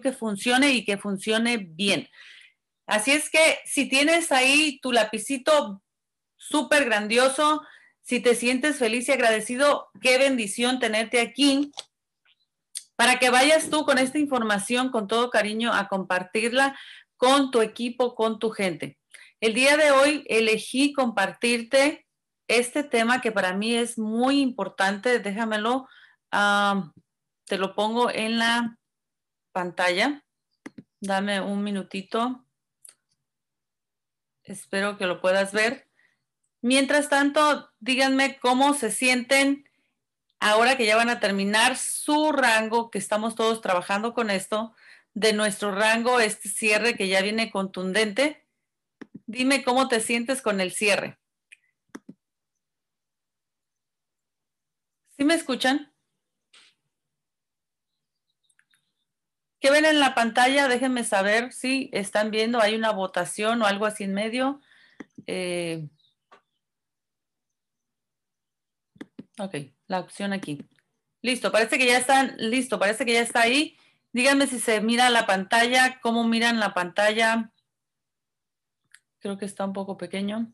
que funcione y que funcione bien. Así es que si tienes ahí tu lapicito súper grandioso, si te sientes feliz y agradecido, qué bendición tenerte aquí para que vayas tú con esta información con todo cariño a compartirla con tu equipo, con tu gente. El día de hoy elegí compartirte este tema que para mí es muy importante. Déjamelo, te lo pongo en la pantalla. Dame un minutito. Espero que lo puedas ver. Mientras tanto, díganme cómo se sienten ahora que ya van a terminar su rango, que estamos todos trabajando con esto, de nuestro rango, este cierre que ya viene contundente. Dime cómo te sientes con el cierre. ¿Sí me escuchan? ¿Qué ven en la pantalla? Déjenme saber si están viendo, hay una votación o algo así en medio. Eh, ok, la opción aquí. Listo, parece que ya están, listo, parece que ya está ahí. Díganme si se mira la pantalla, cómo miran la pantalla. Creo que está un poco pequeño.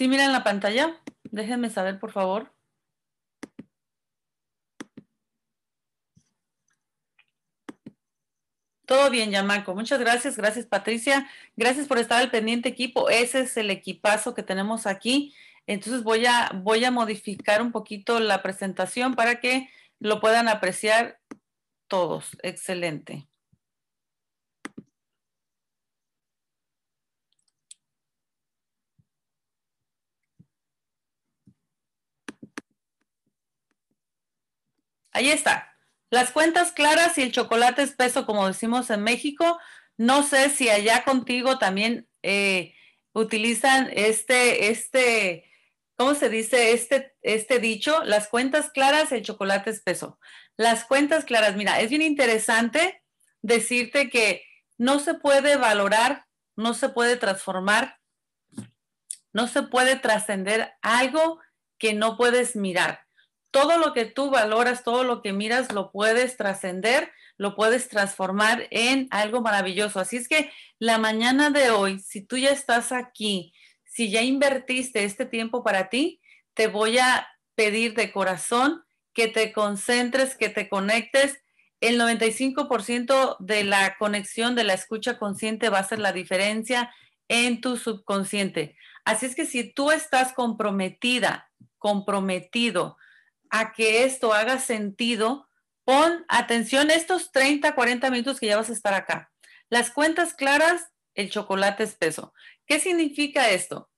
¿Sí miran la pantalla? Déjenme saber, por favor. Todo bien, Yamaco. Muchas gracias. Gracias, Patricia. Gracias por estar al pendiente equipo. Ese es el equipazo que tenemos aquí. Entonces voy a, voy a modificar un poquito la presentación para que lo puedan apreciar todos. Excelente. Ahí está. Las cuentas claras y el chocolate espeso, como decimos en México. No sé si allá contigo también eh, utilizan este, este, ¿cómo se dice? Este, este dicho, las cuentas claras, el chocolate espeso. Las cuentas claras, mira, es bien interesante decirte que no se puede valorar, no se puede transformar, no se puede trascender algo que no puedes mirar todo lo que tú valoras, todo lo que miras, lo puedes trascender, lo puedes transformar en algo maravilloso. Así es que la mañana de hoy, si tú ya estás aquí, si ya invertiste este tiempo para ti, te voy a pedir de corazón que te concentres, que te conectes. El 95% de la conexión de la escucha consciente va a ser la diferencia en tu subconsciente. Así es que si tú estás comprometida, comprometido, a que esto haga sentido, pon atención estos 30, 40 minutos que ya vas a estar acá. Las cuentas claras, el chocolate espeso. ¿Qué significa esto?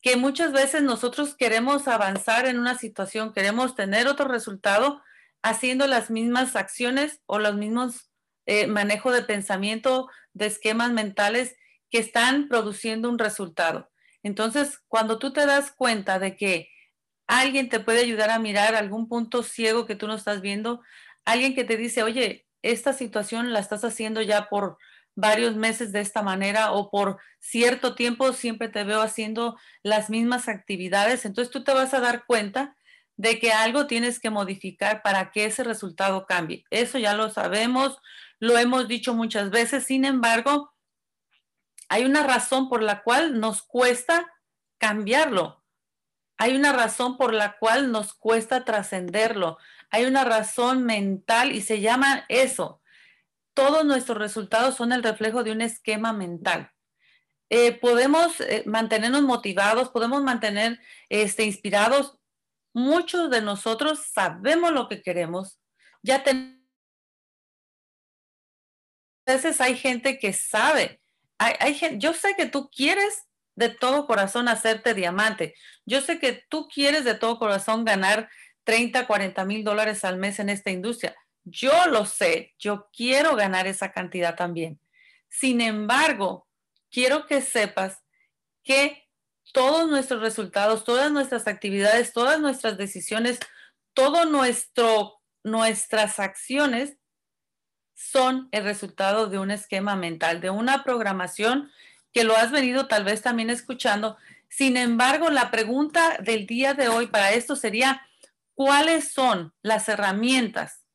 Que muchas veces nosotros queremos avanzar en una situación, queremos tener otro resultado haciendo las mismas acciones o los mismos eh, manejo de pensamiento, de esquemas mentales que están produciendo un resultado. Entonces, cuando tú te das cuenta de que alguien te puede ayudar a mirar algún punto ciego que tú no estás viendo, alguien que te dice, oye, esta situación la estás haciendo ya por varios meses de esta manera o por cierto tiempo siempre te veo haciendo las mismas actividades, entonces tú te vas a dar cuenta de que algo tienes que modificar para que ese resultado cambie. Eso ya lo sabemos, lo hemos dicho muchas veces, sin embargo, hay una razón por la cual nos cuesta cambiarlo hay una razón por la cual nos cuesta trascenderlo. Hay una razón mental y se llama eso. Todos nuestros resultados son el reflejo de un esquema mental. Eh, podemos eh, mantenernos motivados, podemos mantener este, inspirados. Muchos de nosotros sabemos lo que queremos. Ya. A veces hay gente que sabe. Hay, hay, yo sé que tú quieres de todo corazón hacerte diamante. Yo sé que tú quieres de todo corazón ganar 30, 40 mil dólares al mes en esta industria. Yo lo sé, yo quiero ganar esa cantidad también. Sin embargo, quiero que sepas que todos nuestros resultados, todas nuestras actividades, todas nuestras decisiones, todo nuestro nuestras acciones son el resultado de un esquema mental, de una programación que lo has venido tal vez también escuchando, Sin embargo, la pregunta del día de hoy para esto sería, ¿cuáles son las herramientas?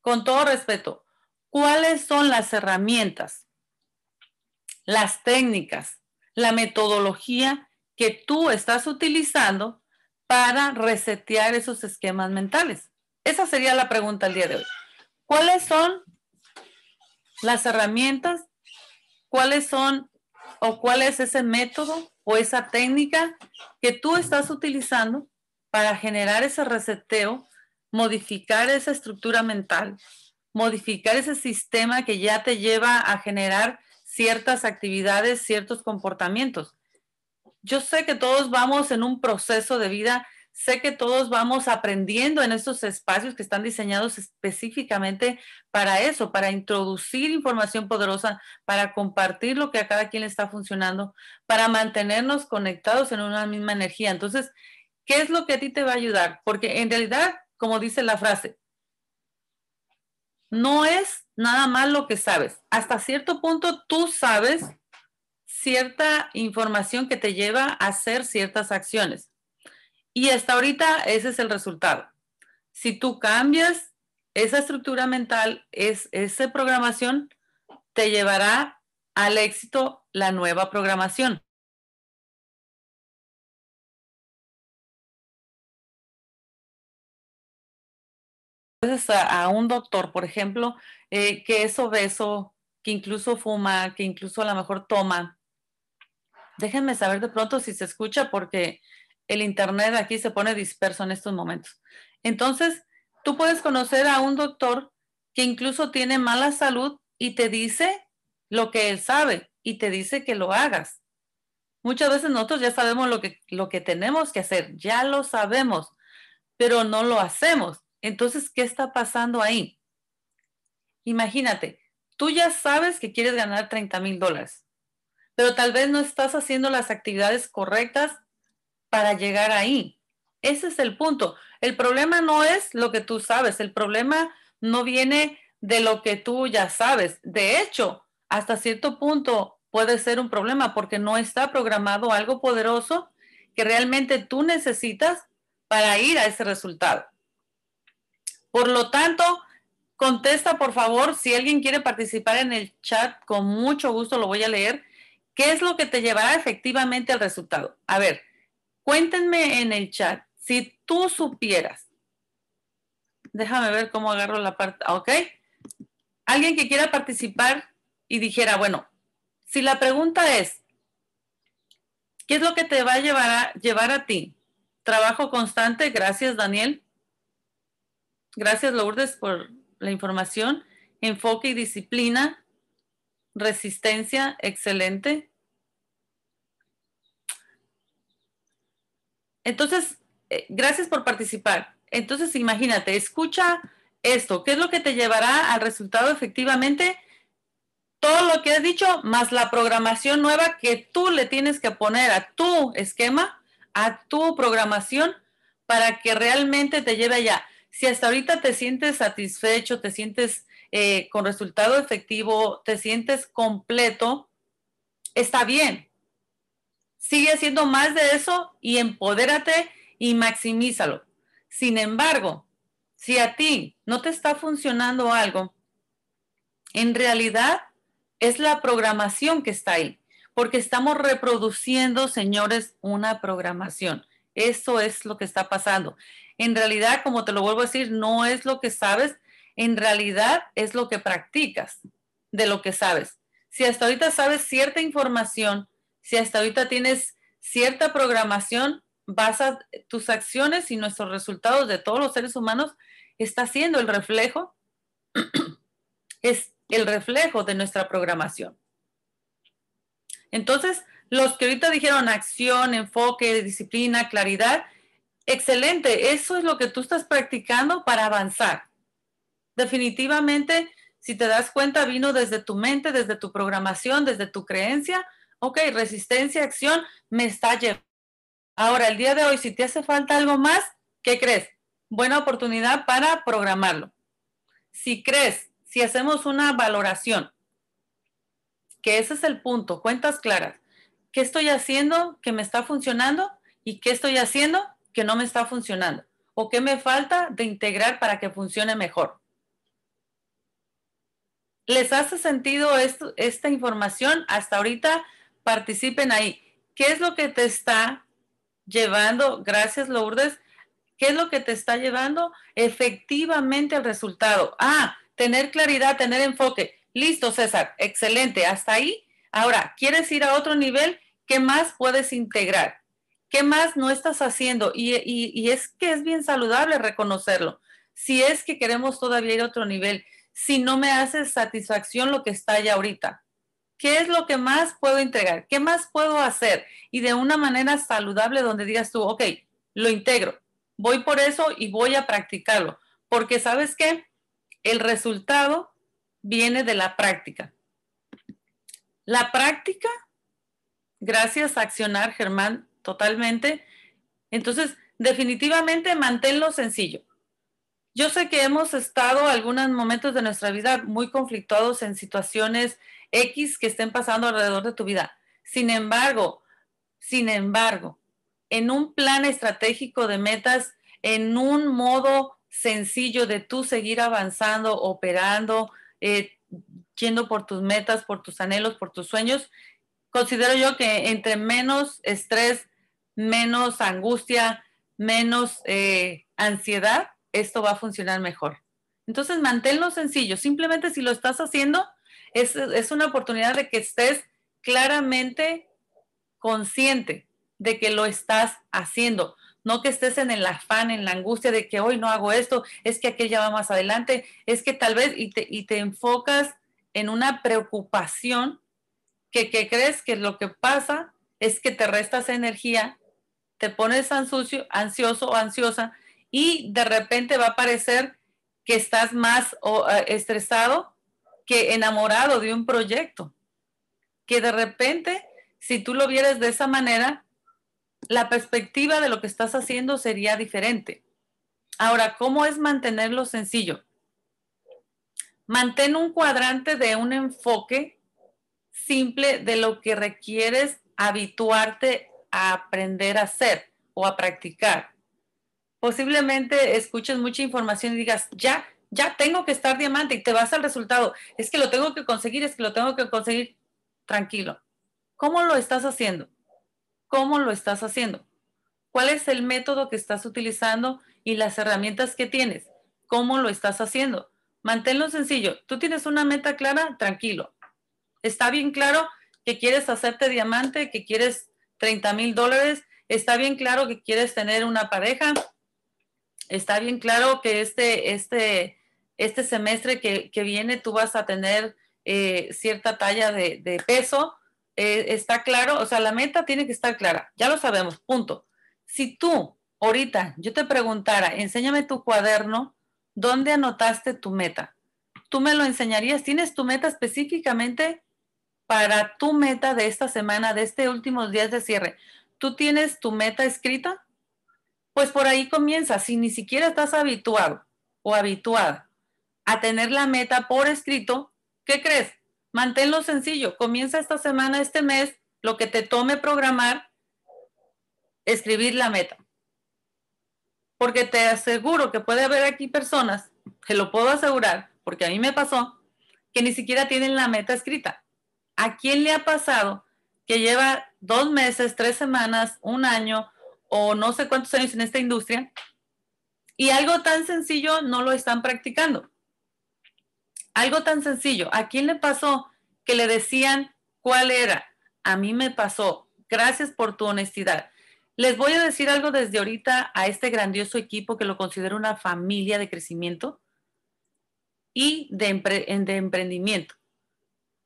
Con todo respeto, ¿cuáles son las herramientas, las técnicas, la metodología que tú estás utilizando para resetear esos esquemas mentales? Esa sería la pregunta el día de hoy. ¿Cuáles son las herramientas? ¿Cuáles son o cuál es ese método o esa técnica que tú estás utilizando para generar ese reseteo, modificar esa estructura mental, modificar ese sistema que ya te lleva a generar ciertas actividades, ciertos comportamientos. Yo sé que todos vamos en un proceso de vida Sé que todos vamos aprendiendo en estos espacios que están diseñados específicamente para eso, para introducir información poderosa, para compartir lo que a cada quien le está funcionando, para mantenernos conectados en una misma energía. Entonces, ¿qué es lo que a ti te va a ayudar? Porque en realidad, como dice la frase, no es nada más lo que sabes. Hasta cierto punto tú sabes cierta información que te lleva a hacer ciertas acciones. Y hasta ahorita ese es el resultado. Si tú cambias esa estructura mental, es, esa programación te llevará al éxito la nueva programación. A, un doctor, por ejemplo, eh, que es obeso, que incluso fuma, que incluso a lo mejor toma. Déjenme saber de pronto si se escucha porque el Internet aquí se pone disperso en estos momentos. Entonces, tú puedes conocer a un doctor que incluso tiene mala salud y te dice lo que él sabe y te dice que lo hagas. Muchas veces nosotros ya sabemos lo que, lo que tenemos que hacer, ya lo sabemos, pero no lo hacemos. Entonces, ¿qué está pasando ahí? Imagínate, tú ya sabes que quieres ganar 30 mil dólares, pero tal vez no estás haciendo las actividades correctas para llegar ahí. Ese es el punto. El problema no es lo que tú sabes, el problema no viene de lo que tú ya sabes. De hecho, hasta cierto punto puede ser un problema porque no está programado algo poderoso que realmente tú necesitas para ir a ese resultado. Por lo tanto, contesta por favor, si alguien quiere participar en el chat, con mucho gusto lo voy a leer. ¿Qué es lo que te llevará efectivamente al resultado? A ver, Cuéntenme en el chat si tú supieras. Déjame ver cómo agarro la parte. ¿Ok? Alguien que quiera participar y dijera, bueno, si la pregunta es, ¿qué es lo que te va a llevar a, llevar a ti? Trabajo constante, gracias Daniel. Gracias Lourdes por la información. Enfoque y disciplina. Resistencia, excelente. Entonces, eh, gracias por participar. Entonces, imagínate, escucha esto. ¿Qué es lo que te llevará al resultado efectivamente? Todo lo que has dicho, más la programación nueva que tú le tienes que poner a tu esquema, a tu programación, para que realmente te lleve allá. Si hasta ahorita te sientes satisfecho, te sientes eh, con resultado efectivo, te sientes completo, está bien sigue haciendo más de eso y empodérate y maximízalo. Sin embargo, si a ti no te está funcionando algo, en realidad es la programación que está ahí, porque estamos reproduciendo, señores, una programación. Eso es lo que está pasando. En realidad, como te lo vuelvo a decir, no es lo que sabes, en realidad es lo que practicas de lo que sabes. Si hasta ahorita sabes cierta información, si hasta ahorita tienes cierta programación, basas tus acciones y nuestros resultados de todos los seres humanos, está siendo el reflejo, es el reflejo de nuestra programación. Entonces, los que ahorita dijeron acción, enfoque, disciplina, claridad, excelente, eso es lo que tú estás practicando para avanzar. Definitivamente, si te das cuenta, vino desde tu mente, desde tu programación, desde tu creencia, ok, resistencia, acción, me está llevando. Ahora, el día de hoy, si te hace falta algo más, ¿qué crees? Buena oportunidad para programarlo. Si crees, si hacemos una valoración, que ese es el punto, cuentas claras, ¿qué estoy haciendo que me está funcionando y qué estoy haciendo que no me está funcionando? ¿O qué me falta de integrar para que funcione mejor? ¿Les hace sentido esta información? Hasta ahorita participen ahí. ¿Qué es lo que te está llevando? Gracias, Lourdes. ¿Qué es lo que te está llevando efectivamente al resultado? Ah, tener claridad, tener enfoque. Listo, César. Excelente. Hasta ahí. Ahora, ¿quieres ir a otro nivel? ¿Qué más puedes integrar? ¿Qué más no estás haciendo? Y, y es que es bien saludable reconocerlo. Si es que queremos todavía ir a otro nivel, si no me hace satisfacción lo que está allá ahorita. ¿Qué es lo que más puedo entregar? ¿Qué más puedo hacer? Y de una manera saludable donde digas tú, ok, lo integro, voy por eso y voy a practicarlo. Porque sabes qué? El resultado viene de la práctica. La práctica, gracias a accionar, Germán, totalmente. Entonces, definitivamente manténlo sencillo. Yo sé que hemos estado algunos momentos de nuestra vida muy conflictuados en situaciones X que estén pasando alrededor de tu vida. Sin embargo, sin embargo, en un plan estratégico de metas, en un modo sencillo de tú seguir avanzando, operando, eh, yendo por tus metas, por tus anhelos, por tus sueños, considero yo que entre menos estrés, menos angustia, menos eh, ansiedad, esto va a funcionar mejor. Entonces, manténlo sencillo. Simplemente si lo estás haciendo, es, es una oportunidad de que estés claramente consciente de que lo estás haciendo. No que estés en el afán, en la angustia de que hoy no hago esto, es que aquel ya va más adelante, es que tal vez y te, y te enfocas en una preocupación que, que crees que lo que pasa es que te restas energía, te pones ansioso o ansiosa y de repente va a parecer que estás más eh, estresado que enamorado de un proyecto. Que de repente, si tú lo vieras de esa manera, la perspectiva de lo que estás haciendo sería diferente. Ahora, ¿cómo es mantenerlo sencillo? Mantén un cuadrante de un enfoque simple de lo que requieres habituarte a aprender a hacer o a practicar posiblemente escuches mucha información y digas, ya, ya tengo que estar diamante y te vas al resultado. Es que lo tengo que conseguir, es que lo tengo que conseguir. Tranquilo. ¿Cómo lo estás haciendo? ¿Cómo lo estás haciendo? ¿Cuál es el método que estás utilizando y las herramientas que tienes? ¿Cómo lo estás haciendo? Manténlo sencillo. Tú tienes una meta clara, tranquilo. Está bien claro que quieres hacerte diamante, que quieres 30 mil dólares. Está bien claro que quieres tener una pareja, está bien claro que este, este, este semestre que, viene tú vas a tener eh, cierta talla de, peso. Eh, está claro, o sea, la meta tiene que estar clara, ya lo sabemos, punto. Si tú ahorita yo te preguntara, enséñame tu cuaderno, ¿dónde anotaste tu meta? Tú me lo enseñarías, ¿tienes tu meta específicamente para tu meta de esta semana, de este últimos días de cierre? ¿Tú tienes tu meta escrita? Pues por ahí comienza. Si ni siquiera estás habituado o habituada a tener la meta por escrito, ¿qué crees? Manténlo sencillo. Comienza esta semana, este mes, lo que te tome programar, escribir la meta. Porque te aseguro que puede haber aquí personas, que lo puedo asegurar, porque a mí me pasó, que ni siquiera tienen la meta escrita. ¿A quién le ha pasado que lleva dos meses, tres semanas, un año o no sé cuántos años en esta industria y algo tan sencillo no lo están practicando. Algo tan sencillo. ¿A quién le pasó que le decían cuál era? A mí me pasó. Gracias por tu honestidad. Les voy a decir algo desde ahorita a este grandioso equipo que lo considero una familia de crecimiento y de, emprendimiento.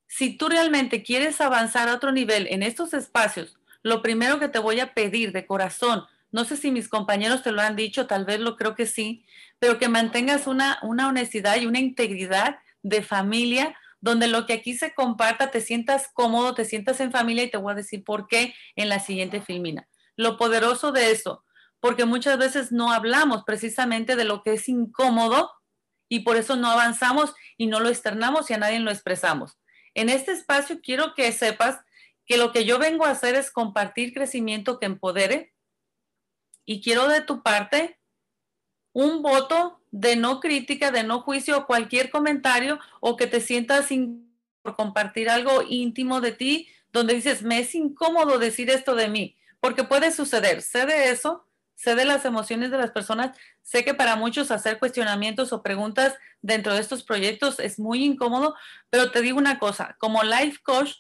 Si tú realmente quieres avanzar a otro nivel en estos espacios lo primero que te voy a pedir de corazón, no sé si mis compañeros te lo han dicho, tal vez lo creo que sí, pero que mantengas una honestidad y una integridad de familia donde lo que aquí se comparta te sientas cómodo, te sientas en familia y te voy a decir por qué en la siguiente filmina. Lo poderoso de eso, porque muchas veces no hablamos precisamente de lo que es incómodo y por eso no avanzamos y no lo externamos y a nadie lo expresamos. En este espacio quiero que sepas que lo que yo vengo a hacer es compartir crecimiento que empodere y quiero de tu parte un voto de no crítica, de no juicio o cualquier comentario o que te sientas por compartir algo íntimo de ti donde dices, me es incómodo decir esto de mí, porque puede suceder, sé de eso, sé de las emociones de las personas, sé que para muchos hacer cuestionamientos o preguntas dentro de estos proyectos es muy incómodo, pero te digo una cosa, como life coach,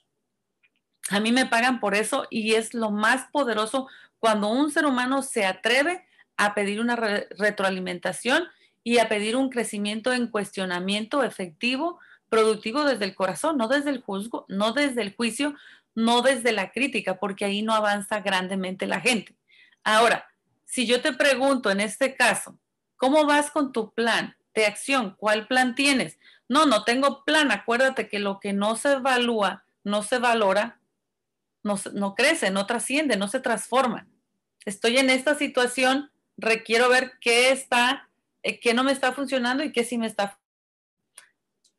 a mí me pagan por eso y es lo más poderoso cuando un ser humano se atreve a pedir una retroalimentación y a pedir un crecimiento en cuestionamiento efectivo, productivo desde el corazón, no desde el juzgo, no desde el juicio, no desde la crítica, porque ahí no avanza grandemente la gente. Ahora, si yo te pregunto en este caso, ¿cómo vas con tu plan de acción? ¿Cuál plan tienes? No, no tengo plan. Acuérdate que lo que no se evalúa, no se valora, no, no crece, no trasciende, no se transforma. Estoy en esta situación, requiero ver qué está, qué no me está funcionando y qué sí me está.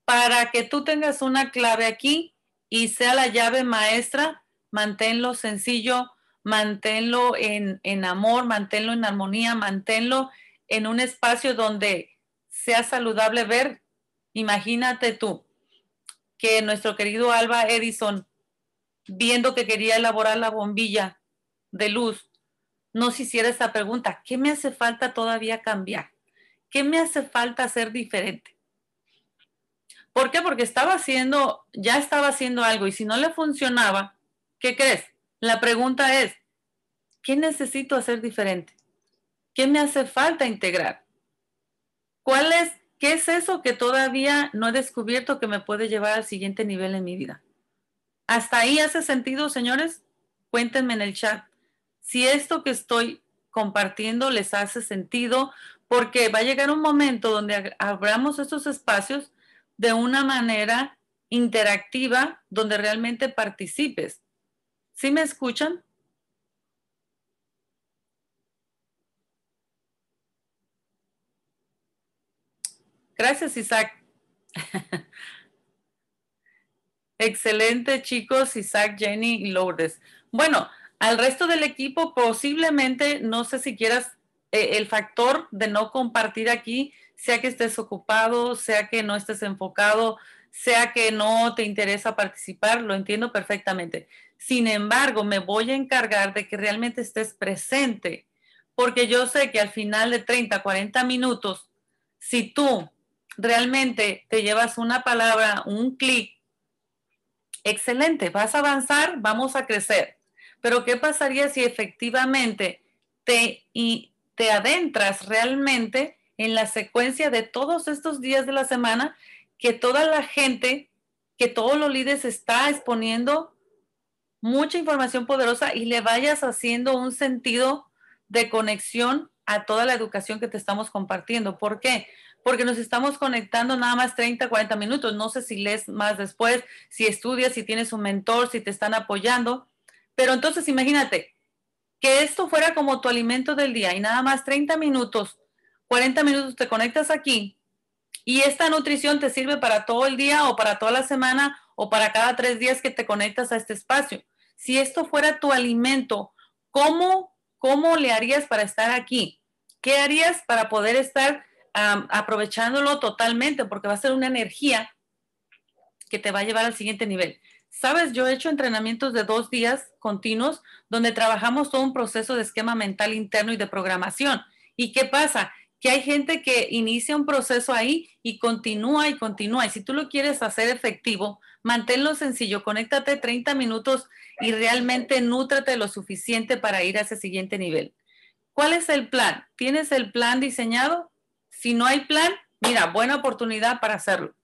Para que tú tengas una clave aquí, y sea la llave maestra, manténlo sencillo, manténlo en, en amor, manténlo en armonía, manténlo en un espacio donde sea saludable ver. Imagínate tú que nuestro querido Alba Edison, viendo que quería elaborar la bombilla de luz, nos hiciera esta pregunta, ¿qué me hace falta todavía cambiar? ¿Qué me hace falta hacer diferente? ¿Por qué? Porque estaba haciendo, ya estaba haciendo algo y si no le funcionaba, ¿qué crees? La pregunta es, ¿qué necesito hacer diferente? ¿Qué me hace falta integrar? ¿Cuál es, qué es eso que todavía no he descubierto que me puede llevar al siguiente nivel en mi vida? ¿Hasta ahí hace sentido, señores? Cuéntenme en el chat si esto que estoy compartiendo les hace sentido, porque va a llegar un momento donde abramos estos espacios de una manera interactiva donde realmente participes. ¿Sí me escuchan? Gracias, Isaac. Excelente, chicos, Isaac, Jenny y Lourdes. Bueno, al resto del equipo posiblemente, no sé si quieras, eh, el factor de no compartir aquí sea que estés ocupado, sea que no estés enfocado, sea que no te interesa participar, lo entiendo perfectamente. Sin embargo, me voy a encargar de que realmente estés presente, porque yo sé que al final de 30, 40 minutos, si tú realmente te llevas una palabra, un clic, excelente, vas a avanzar, vamos a crecer. Pero ¿qué pasaría si efectivamente te, te adentras realmente en la secuencia de todos estos días de la semana que toda la gente, que todos los líderes está exponiendo mucha información poderosa y le vayas haciendo un sentido de conexión a toda la educación que te estamos compartiendo. ¿Por qué? Porque nos estamos conectando nada más 30, 40 minutos. No sé si lees más después, si estudias, si tienes un mentor, si te están apoyando. Pero entonces imagínate que esto fuera como tu alimento del día y nada más 30 minutos 40 minutos te conectas aquí y esta nutrición te sirve para todo el día o para toda la semana o para cada tres días que te conectas a este espacio. Si esto fuera tu alimento, ¿cómo, cómo le harías para estar aquí? ¿Qué harías para poder estar aprovechándolo totalmente? Porque va a ser una energía que te va a llevar al siguiente nivel. Sabes, yo he hecho entrenamientos de dos días continuos donde trabajamos todo un proceso de esquema mental interno y de programación. ¿Y qué pasa? que hay gente que inicia un proceso ahí y continúa y continúa. Y si tú lo quieres hacer efectivo, manténlo sencillo, conéctate 30 minutos y realmente nútrate lo suficiente para ir a ese siguiente nivel. ¿Cuál es el plan? ¿Tienes el plan diseñado? Si no hay plan, mira, buena oportunidad para hacerlo.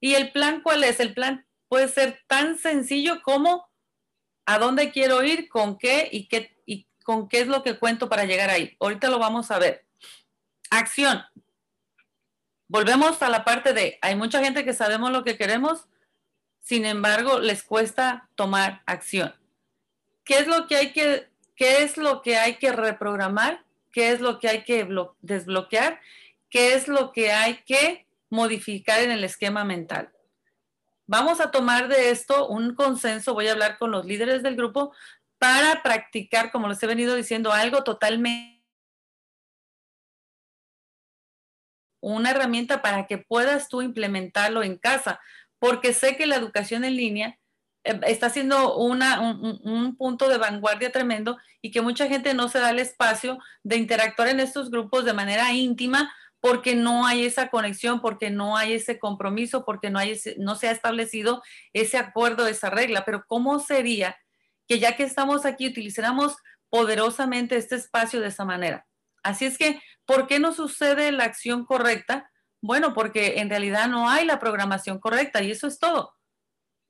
¿Y el plan cuál es? El plan puede ser tan sencillo como a dónde quiero ir, con qué y qué y con qué es lo que cuento para llegar ahí. Ahorita lo vamos a ver. Acción. Volvemos a la parte de, hay mucha gente que sabemos lo que queremos, sin embargo, les cuesta tomar acción. ¿Qué es lo que hay que, qué es lo que, hay que reprogramar? ¿Qué es lo que hay que desbloquear? ¿Qué es lo que hay que modificar en el esquema mental? Vamos a tomar de esto un consenso, voy a hablar con los líderes del grupo para practicar, como les he venido diciendo, algo totalmente una herramienta para que puedas tú implementarlo en casa, porque sé que la educación en línea eh, está siendo una, un, un, punto de vanguardia tremendo y que mucha gente no se da el espacio de interactuar en estos grupos de manera íntima porque no hay esa conexión, porque no hay ese compromiso, porque no, hay no se ha establecido ese acuerdo, esa regla. Pero ¿cómo sería que ya que estamos aquí utilizáramos poderosamente este espacio de esa manera? Así es que, ¿por qué no sucede la acción correcta? Bueno, porque en realidad no hay la programación correcta y eso es todo.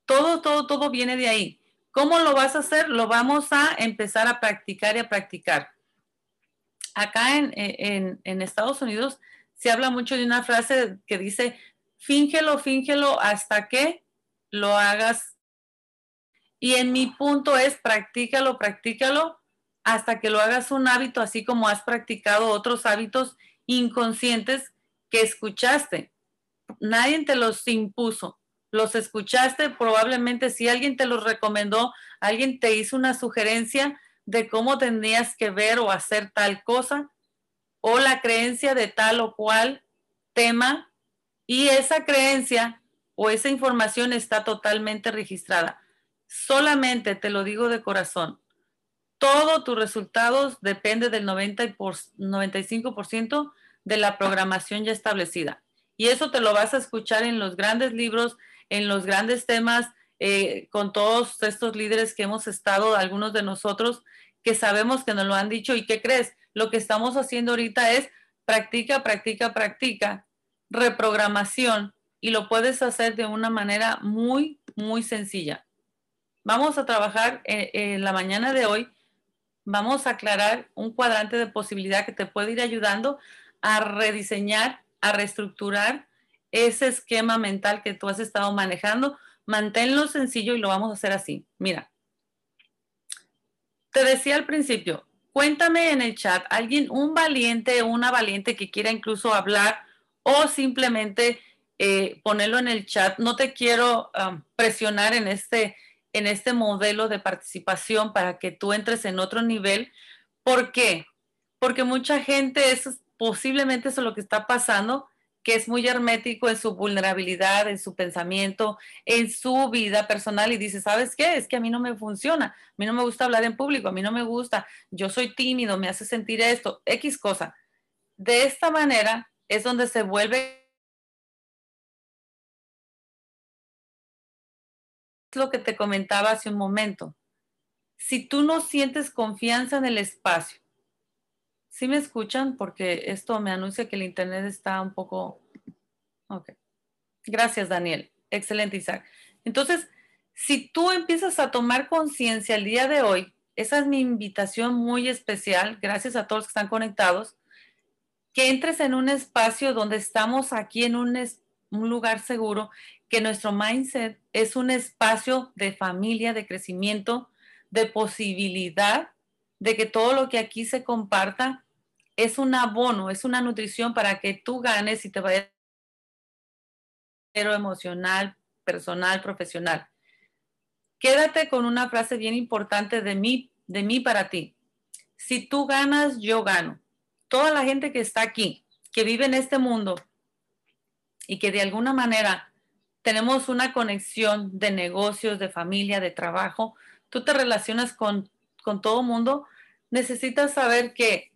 Todo, todo, todo viene de ahí. ¿Cómo lo vas a hacer? Lo vamos a empezar a practicar y a practicar. Acá en, en Estados Unidos se habla mucho de una frase que dice, fíngelo, fíngelo hasta que lo hagas. Y en mi punto es, practícalo, practícalo hasta que lo hagas un hábito, así como has practicado otros hábitos inconscientes que escuchaste. Nadie te los impuso, los escuchaste, probablemente si alguien te los recomendó, alguien te hizo una sugerencia de cómo tendrías que ver o hacer tal cosa, o la creencia de tal o cual tema, y esa creencia o esa información está totalmente registrada. Solamente te lo digo de corazón, todo tus resultados depende del 90 y por, 95% de la programación ya establecida. Y eso te lo vas a escuchar en los grandes libros, en los grandes temas, eh, con todos estos líderes que hemos estado, algunos de nosotros, que sabemos que nos lo han dicho. ¿Y qué crees? Lo que estamos haciendo ahorita es practica, practica, practica, reprogramación, y lo puedes hacer de una manera muy, muy sencilla. Vamos a trabajar en, en la mañana de hoy vamos a aclarar un cuadrante de posibilidad que te puede ir ayudando a rediseñar, a reestructurar ese esquema mental que tú has estado manejando. Manténlo sencillo y lo vamos a hacer así. Mira, te decía al principio, cuéntame en el chat, alguien, un valiente, una valiente que quiera incluso hablar o simplemente eh, ponerlo en el chat. No te quiero um, presionar en este en este modelo de participación para que tú entres en otro nivel. ¿Por qué? Porque mucha gente, eso posiblemente eso es lo que está pasando, que es muy hermético en su vulnerabilidad, en su pensamiento, en su vida personal y dice, ¿sabes qué? Es que a mí no me funciona, a mí no me gusta hablar en público, a mí no me gusta, yo soy tímido, me hace sentir esto, X cosa. De esta manera es donde se vuelve lo que te comentaba hace un momento. Si tú no sientes confianza en el espacio, ¿sí me escuchan? Porque esto me anuncia que el internet está un poco... Ok. Gracias, Daniel. Excelente, Isaac. Entonces, si tú empiezas a tomar conciencia el día de hoy, esa es mi invitación muy especial, gracias a todos los que están conectados, que entres en un espacio donde estamos aquí en un, un lugar seguro que nuestro mindset es un espacio de familia, de crecimiento, de posibilidad, de que todo lo que aquí se comparta es un abono, es una nutrición para que tú ganes y te vaya emocional, personal, profesional. Quédate con una frase bien importante de mí, de mí para ti. Si tú ganas, yo gano. Toda la gente que está aquí, que vive en este mundo y que de alguna manera tenemos una conexión de negocios, de familia, de trabajo, tú te relacionas con, con todo mundo, necesitas saber que,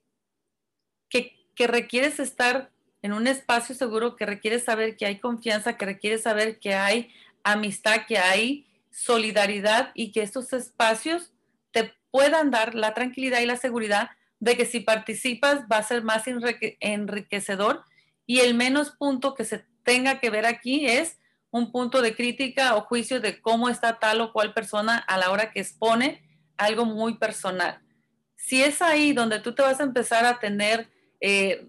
que, requieres estar en un espacio seguro, que requieres saber que hay confianza, que requieres saber que hay amistad, que hay solidaridad y que estos espacios te puedan dar la tranquilidad y la seguridad de que si participas va a ser más enriquecedor y el menos punto que se tenga que ver aquí es un punto de crítica o juicio de cómo está tal o cual persona a la hora que expone algo muy personal. Si es ahí donde tú te vas a empezar a tener eh,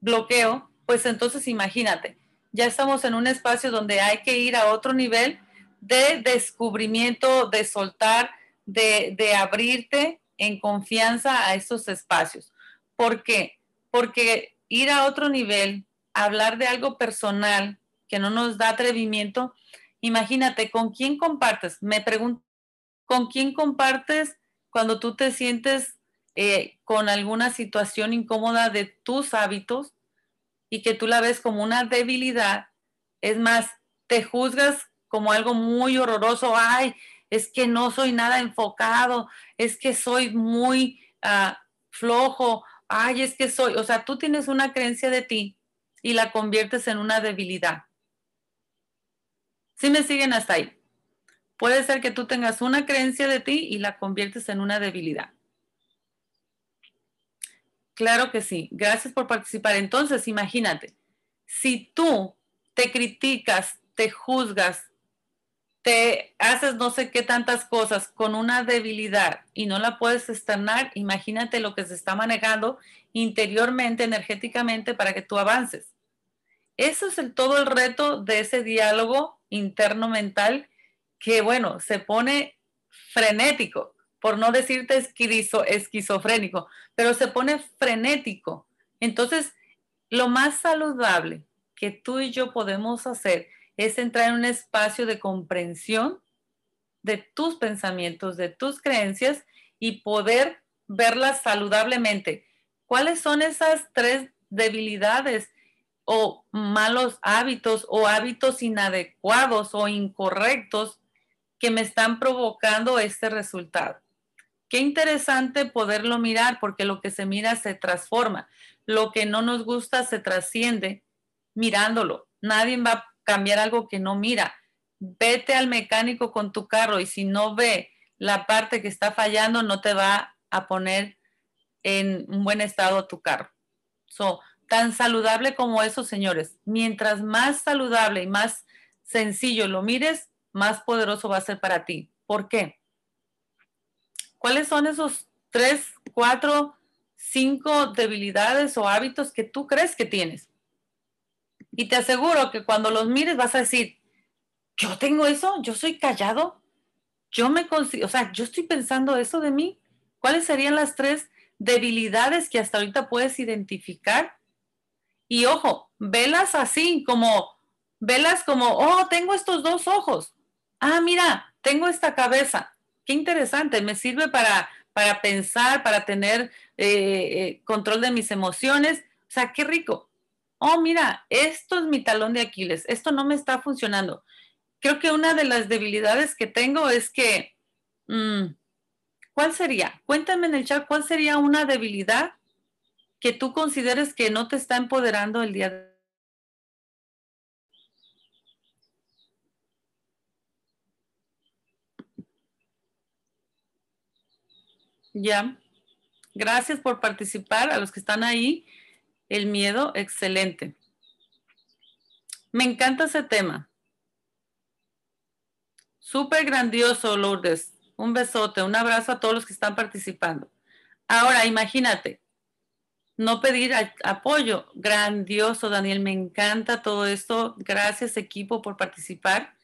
bloqueo, pues entonces imagínate, ya estamos en un espacio donde hay que ir a otro nivel de descubrimiento, de soltar, de, de abrirte en confianza a estos espacios. ¿Por qué? Porque ir a otro nivel, hablar de algo personal, que no nos da atrevimiento, Imagínate, ¿con quién compartes? Me pregunto, ¿con quién compartes cuando tú te sientes eh, con alguna situación incómoda de tus hábitos y que tú la ves como una debilidad? Es más, te juzgas como algo muy horroroso. Ay, es que no soy nada enfocado, es que soy muy ah, flojo. Ay, es que soy, o sea, tú tienes una creencia de ti y la conviertes en una debilidad. Si me siguen hasta ahí. Puede ser que tú tengas una creencia de ti y la conviertes en una debilidad. Claro que sí. Gracias por participar. Entonces, imagínate, si tú te criticas, te juzgas, te haces no sé qué tantas cosas con una debilidad y no la puedes externar, imagínate lo que se está manejando interiormente, energéticamente, para que tú avances. Eso es todo el reto de ese diálogo interno mental que, bueno, se pone frenético, por no decirte esquizofrénico, pero se pone frenético. Entonces, lo más saludable que tú y yo podemos hacer es entrar en un espacio de comprensión de tus pensamientos, de tus creencias y poder verlas saludablemente. ¿Cuáles son esas tres debilidades o malos hábitos o hábitos inadecuados o incorrectos que me están provocando este resultado. Qué interesante poderlo mirar porque lo que se mira se transforma. Lo que no nos gusta se trasciende mirándolo. Nadie va a cambiar algo que no mira. Vete al mecánico con tu carro y si no ve la parte que está fallando, no te va a poner en un buen estado tu carro. So, tan saludable como eso, señores. Mientras más saludable y más sencillo lo mires, más poderoso va a ser para ti. ¿Por qué? ¿Cuáles son esos tres, cuatro, cinco debilidades o hábitos que tú crees que tienes? Y te aseguro que cuando los mires vas a decir, yo tengo eso, yo soy callado, yo me consigo, o sea, yo estoy pensando eso de mí. ¿Cuáles serían las tres debilidades que hasta ahorita puedes identificar y ojo, velas así, como, velas como, oh, tengo estos dos ojos. Ah, mira, tengo esta cabeza. Qué interesante, me sirve para, para pensar, para tener eh, eh, control de mis emociones. O sea, qué rico. Oh, mira, esto es mi talón de Aquiles, esto no me está funcionando. Creo que una de las debilidades que tengo es que, mm, ¿cuál sería? Cuéntame en el chat, ¿cuál sería una debilidad que tú consideres que no te está empoderando el día de Ya. Gracias por participar a los que están ahí. El miedo, excelente. Me encanta ese tema. Súper grandioso, Lourdes. Un besote, un abrazo a todos los que están participando. Ahora, imagínate, no pedir apoyo. Grandioso, Daniel, me encanta todo esto. Gracias equipo por participar.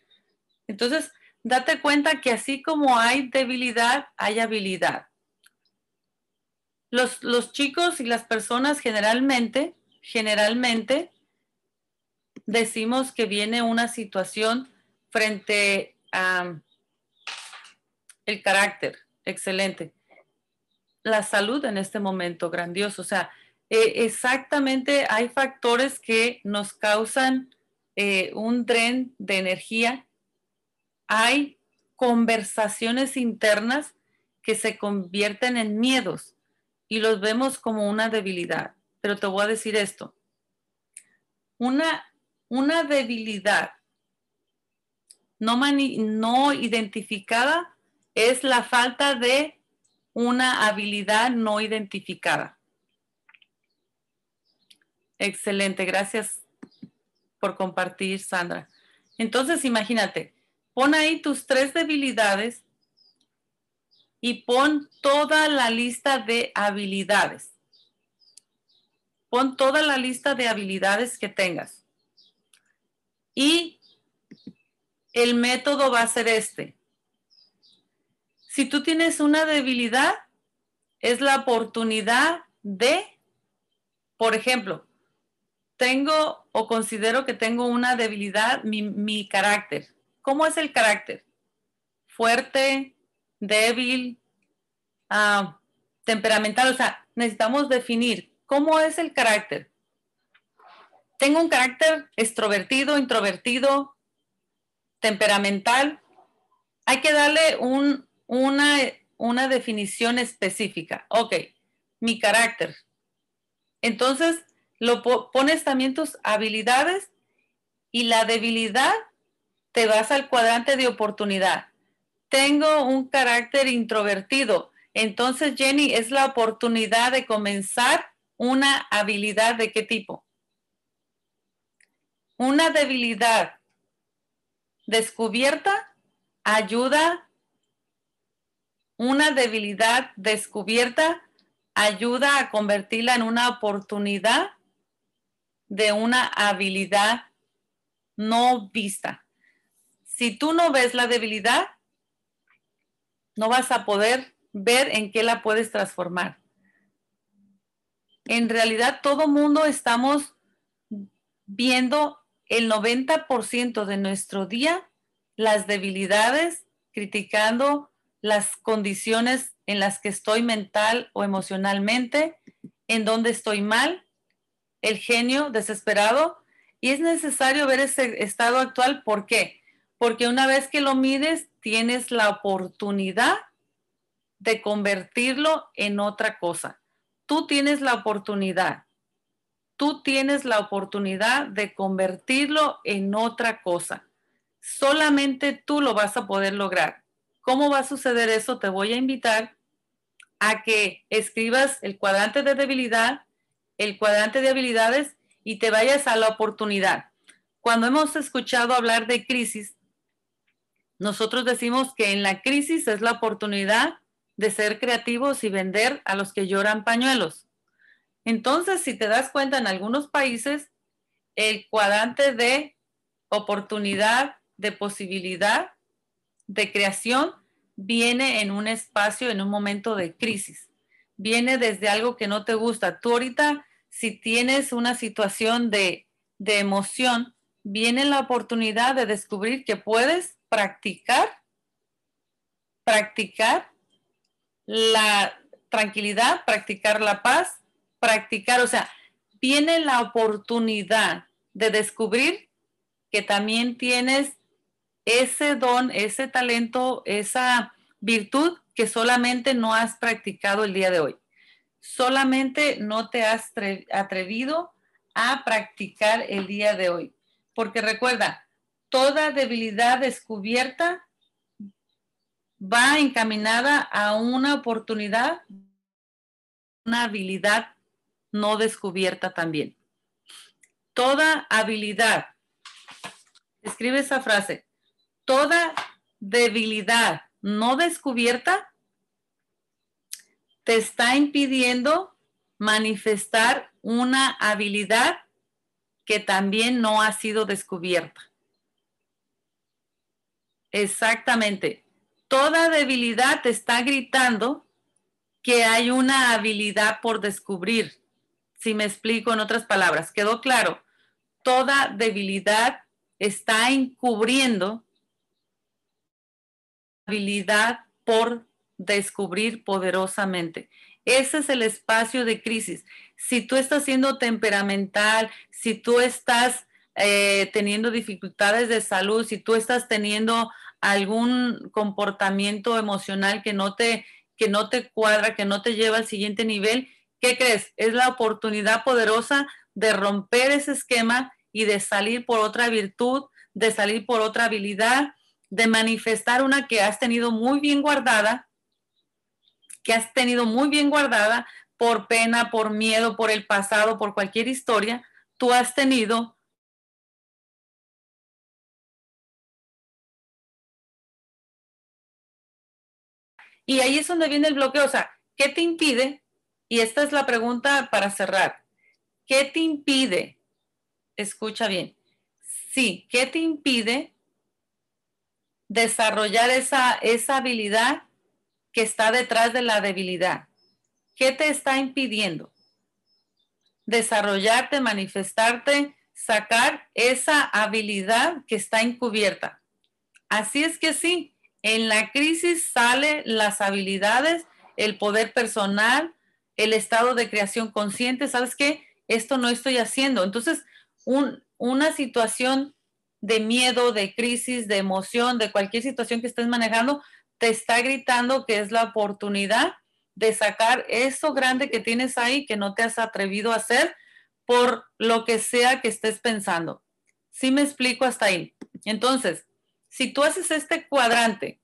Entonces, date cuenta que así como hay debilidad, hay habilidad. Los, los chicos y las personas generalmente, generalmente, decimos que viene una situación frente a el carácter, excelente. La salud en este momento, grandioso. O sea, eh, exactamente hay factores que nos causan eh, un tren de energía. Hay conversaciones internas que se convierten en miedos y los vemos como una debilidad. Pero te voy a decir esto. Una, una debilidad no, no identificada es la falta de una habilidad no identificada. Excelente, gracias por compartir, Sandra. Entonces, imagínate, pon ahí tus tres debilidades y pon toda la lista de habilidades. Pon toda la lista de habilidades que tengas. Y el método va a ser este. Si tú tienes una debilidad, es la oportunidad de, por ejemplo, tengo o considero que tengo una debilidad, mi, carácter. ¿cómo es el carácter? Fuerte, débil, ah, temperamental. O sea, necesitamos definir cómo es el carácter. Tengo un carácter extrovertido, introvertido, temperamental. Hay que darle un, una, una definición específica. Ok, mi carácter. Entonces, lo pones también tus habilidades y la debilidad te vas al cuadrante de oportunidad. Tengo un carácter introvertido. Entonces, Jenny, es la oportunidad de comenzar una habilidad de qué tipo? Una debilidad descubierta ayuda, una debilidad descubierta ayuda a convertirla en una oportunidad de una habilidad no vista. Si tú no ves la debilidad, no vas a poder ver en qué la puedes transformar. En realidad, todo mundo estamos viendo el 90% de nuestro día las debilidades, criticando las condiciones en las que estoy mental o emocionalmente, en donde estoy mal, el genio desesperado. Y es necesario ver ese estado actual. ¿Por qué? Porque una vez que lo mides, tienes la oportunidad de convertirlo en otra cosa. Tú tienes la oportunidad tú tienes la oportunidad de convertirlo en otra cosa. Solamente tú lo vas a poder lograr. ¿Cómo va a suceder eso? Te voy a invitar a que escribas el cuadrante de debilidad, el cuadrante de habilidades y te vayas a la oportunidad. Cuando hemos escuchado hablar de crisis, nosotros decimos que en la crisis es la oportunidad de ser creativos y vender a los que lloran pañuelos. Entonces, si te das cuenta, en algunos países, el cuadrante de oportunidad, de posibilidad, de creación, viene en un espacio, en un momento de crisis. Viene desde algo que no te gusta. Tú ahorita, si tienes una situación de, de emoción, viene la oportunidad de descubrir que puedes practicar, practicar la tranquilidad, practicar la paz, practicar, o sea, viene la oportunidad de descubrir que también tienes ese don, ese talento, esa virtud que solamente no has practicado el día de hoy. Solamente no te has atrevido a practicar el día de hoy. Porque recuerda, toda debilidad descubierta va encaminada a una oportunidad, una habilidad no descubierta también. Toda habilidad, escribe esa frase, toda debilidad no descubierta te está impidiendo manifestar una habilidad que también no ha sido descubierta. Exactamente. Toda debilidad te está gritando que hay una habilidad por descubrir. Si me explico en otras palabras, quedó claro, toda debilidad está encubriendo habilidad por descubrir poderosamente. Ese es el espacio de crisis. Si tú estás siendo temperamental, si tú estás eh, teniendo dificultades de salud, si tú estás teniendo algún comportamiento emocional que no te que no te cuadra, que no te lleva al siguiente nivel, ¿qué crees? Es la oportunidad poderosa de romper ese esquema y de salir por otra virtud, de salir por otra habilidad, de manifestar una que has tenido muy bien guardada, que has tenido muy bien guardada por pena, por miedo, por el pasado, por cualquier historia, tú has tenido Y ahí es donde viene el bloqueo. O sea, ¿qué te impide y esta es la pregunta para cerrar. ¿Qué te impide? Escucha bien. Sí, ¿qué te impide desarrollar esa, esa habilidad que está detrás de la debilidad? ¿Qué te está impidiendo? Desarrollarte, manifestarte, sacar esa habilidad que está encubierta. Así es que sí, en la crisis sale las habilidades, el poder personal, el estado de creación consciente. ¿Sabes qué? Esto no estoy haciendo. Entonces, una situación de miedo, de crisis, de emoción, de cualquier situación que estés manejando, te está gritando que es la oportunidad de sacar eso grande que tienes ahí que no te has atrevido a hacer por lo que sea que estés pensando. ¿Sí me explico hasta ahí? Entonces, si tú haces este cuadrante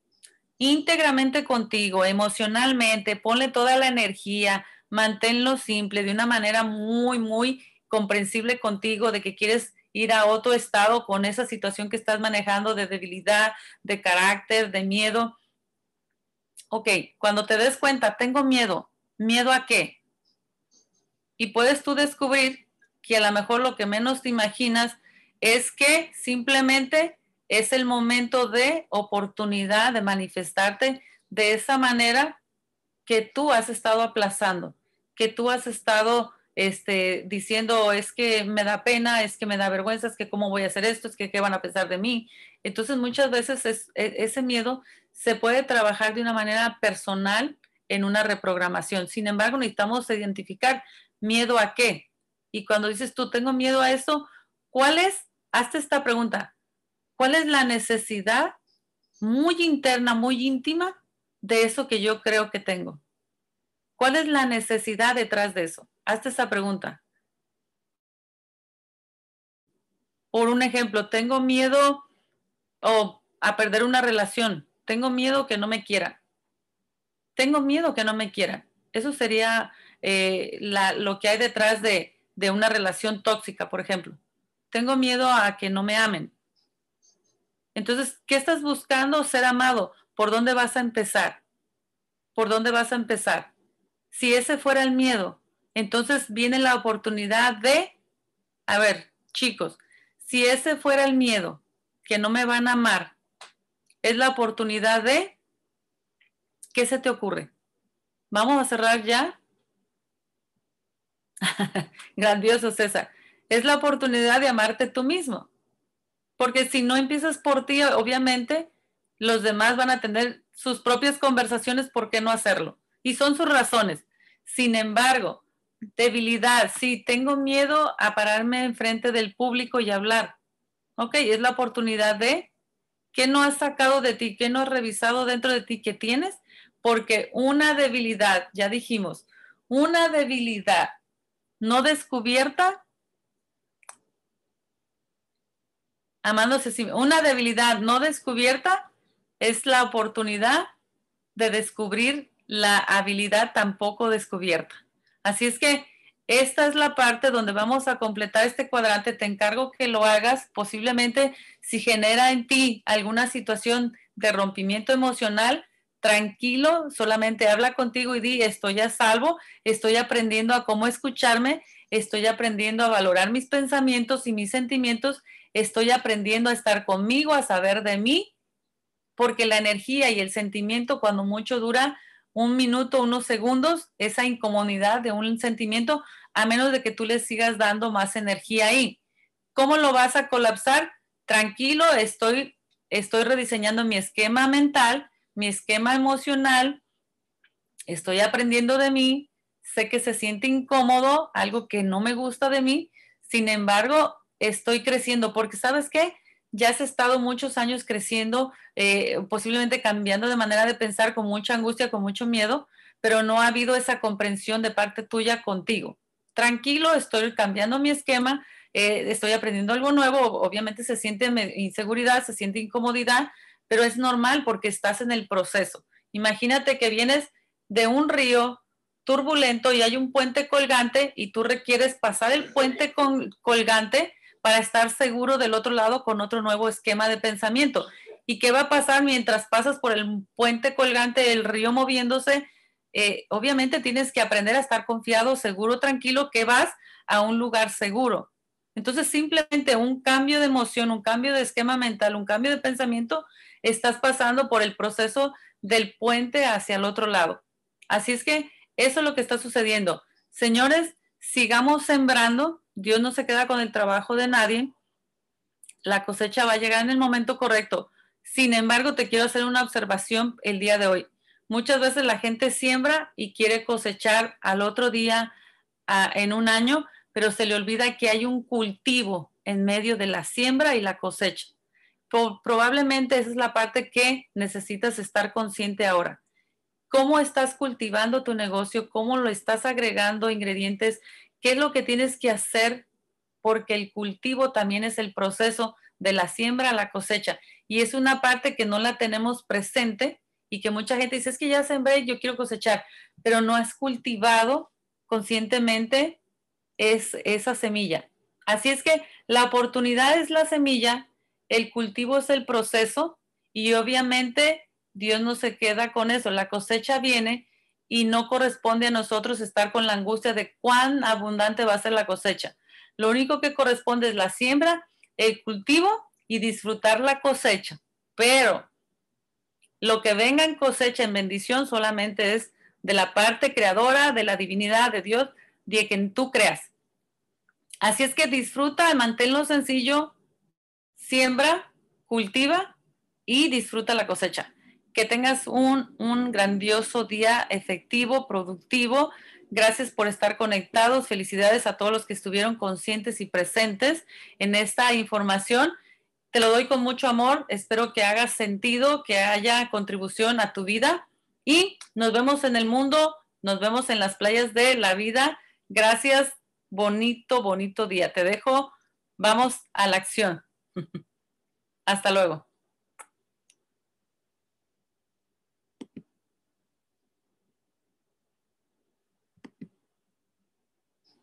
íntegramente contigo, emocionalmente, ponle toda la energía, manténlo simple, de una manera muy, muy comprensible contigo, de que quieres ir a otro estado con esa situación que estás manejando de debilidad, de carácter, de miedo. Ok, cuando te des cuenta, tengo miedo, ¿miedo a qué? Y puedes tú descubrir que a lo mejor lo que menos te imaginas es que simplemente es el momento de oportunidad de manifestarte de esa manera que tú has estado aplazando, que tú has estado este, diciendo es que me da pena, es que me da vergüenza, es que cómo voy a hacer esto, es que qué van a pensar de mí. Entonces muchas veces e, ese miedo se puede trabajar de una manera personal en una reprogramación. Sin embargo, necesitamos identificar miedo a qué. Y cuando dices tú tengo miedo a eso, ¿cuál es hazte esta pregunta. ¿Cuál es la necesidad muy interna, muy íntima de eso que yo creo que tengo? ¿Cuál es la necesidad detrás de eso? Hazte esa pregunta. Por un ejemplo, tengo miedo a perder una relación. Tengo miedo que no me quieran. Tengo miedo que no me quieran. Eso sería eh, lo que hay detrás de una relación tóxica, por ejemplo tengo miedo a que no me amen. Entonces, ¿qué estás buscando? Ser amado. ¿Por dónde vas a empezar? ¿Por dónde vas a empezar? Si ese fuera el miedo, entonces viene la oportunidad de, a ver, chicos, si ese fuera el miedo, que no me van a amar, es la oportunidad de, ¿qué se te ocurre? Vamos a cerrar ya. Grandioso, César es la oportunidad de amarte tú mismo. Porque si no empiezas por ti, obviamente los demás van a tener sus propias conversaciones, ¿por qué no hacerlo? Y son sus razones. Sin embargo, debilidad, sí, tengo miedo a pararme enfrente del público y hablar. Ok, es la oportunidad de qué no has sacado de ti, qué no has revisado dentro de ti que tienes, porque una debilidad, ya dijimos, una debilidad no descubierta amándose Una debilidad no descubierta es la oportunidad de descubrir la habilidad tampoco descubierta. Así es que esta es la parte donde vamos a completar este cuadrante. Te encargo que lo hagas. Posiblemente si genera en ti alguna situación de rompimiento emocional, tranquilo, solamente habla contigo y di, estoy a salvo, estoy aprendiendo a cómo escucharme, estoy aprendiendo a valorar mis pensamientos y mis sentimientos estoy aprendiendo a estar conmigo, a saber de mí, porque la energía y el sentimiento cuando mucho dura un minuto, unos segundos, esa incomodidad de un sentimiento, a menos de que tú le sigas dando más energía ahí. ¿Cómo lo vas a colapsar? Tranquilo, estoy, estoy rediseñando mi esquema mental, mi esquema emocional, estoy aprendiendo de mí, sé que se siente incómodo, algo que no me gusta de mí, sin embargo, estoy creciendo, porque sabes qué, ya has estado muchos años creciendo, eh, posiblemente cambiando de manera de pensar con mucha angustia, con mucho miedo, pero no ha habido esa comprensión de parte tuya contigo. Tranquilo, estoy cambiando mi esquema, eh, estoy aprendiendo algo nuevo, obviamente se siente inseguridad, se siente incomodidad, pero es normal porque estás en el proceso. Imagínate que vienes de un río turbulento y hay un puente colgante y tú requieres pasar el puente colgante para estar seguro del otro lado con otro nuevo esquema de pensamiento. ¿Y qué va a pasar mientras pasas por el puente colgante del río moviéndose? Eh, obviamente tienes que aprender a estar confiado, seguro, tranquilo, que vas a un lugar seguro. Entonces, simplemente un cambio de emoción, un cambio de esquema mental, un cambio de pensamiento, estás pasando por el proceso del puente hacia el otro lado. Así es que eso es lo que está sucediendo. Señores, sigamos sembrando, Dios no se queda con el trabajo de nadie. La cosecha va a llegar en el momento correcto. Sin embargo, te quiero hacer una observación el día de hoy. Muchas veces la gente siembra y quiere cosechar al otro día en un año, pero se le olvida que hay un cultivo en medio de la siembra y la cosecha. probablemente esa es la parte que necesitas estar consciente ahora. ¿Cómo estás cultivando tu negocio? ¿Cómo lo estás agregando ingredientes? ¿Qué es lo que tienes que hacer? Porque el cultivo también es el proceso de la siembra a la cosecha. Y es una parte que no la tenemos presente y que mucha gente dice, es que ya sembré, yo quiero cosechar, pero no has cultivado conscientemente es esa semilla. Así es que la oportunidad es la semilla, el cultivo es el proceso y obviamente Dios no se queda con eso. La cosecha viene y no corresponde a nosotros estar con la angustia de cuán abundante va a ser la cosecha. Lo único que corresponde es la siembra, el cultivo y disfrutar la cosecha. Pero lo que venga en cosecha, en bendición, solamente es de la parte creadora, de la divinidad de Dios, de quien tú creas. Así es que disfruta, manténlo sencillo, siembra, cultiva y disfruta la cosecha. Que tengas un, un grandioso día efectivo, productivo. Gracias por estar conectados. Felicidades a todos los que estuvieron conscientes y presentes en esta información. Te lo doy con mucho amor. Espero que haga sentido, que haya contribución a tu vida. Y nos vemos en el mundo, nos vemos en las playas de la vida. Gracias bonito, bonito día. Te dejo, vamos a la acción. Hasta luego.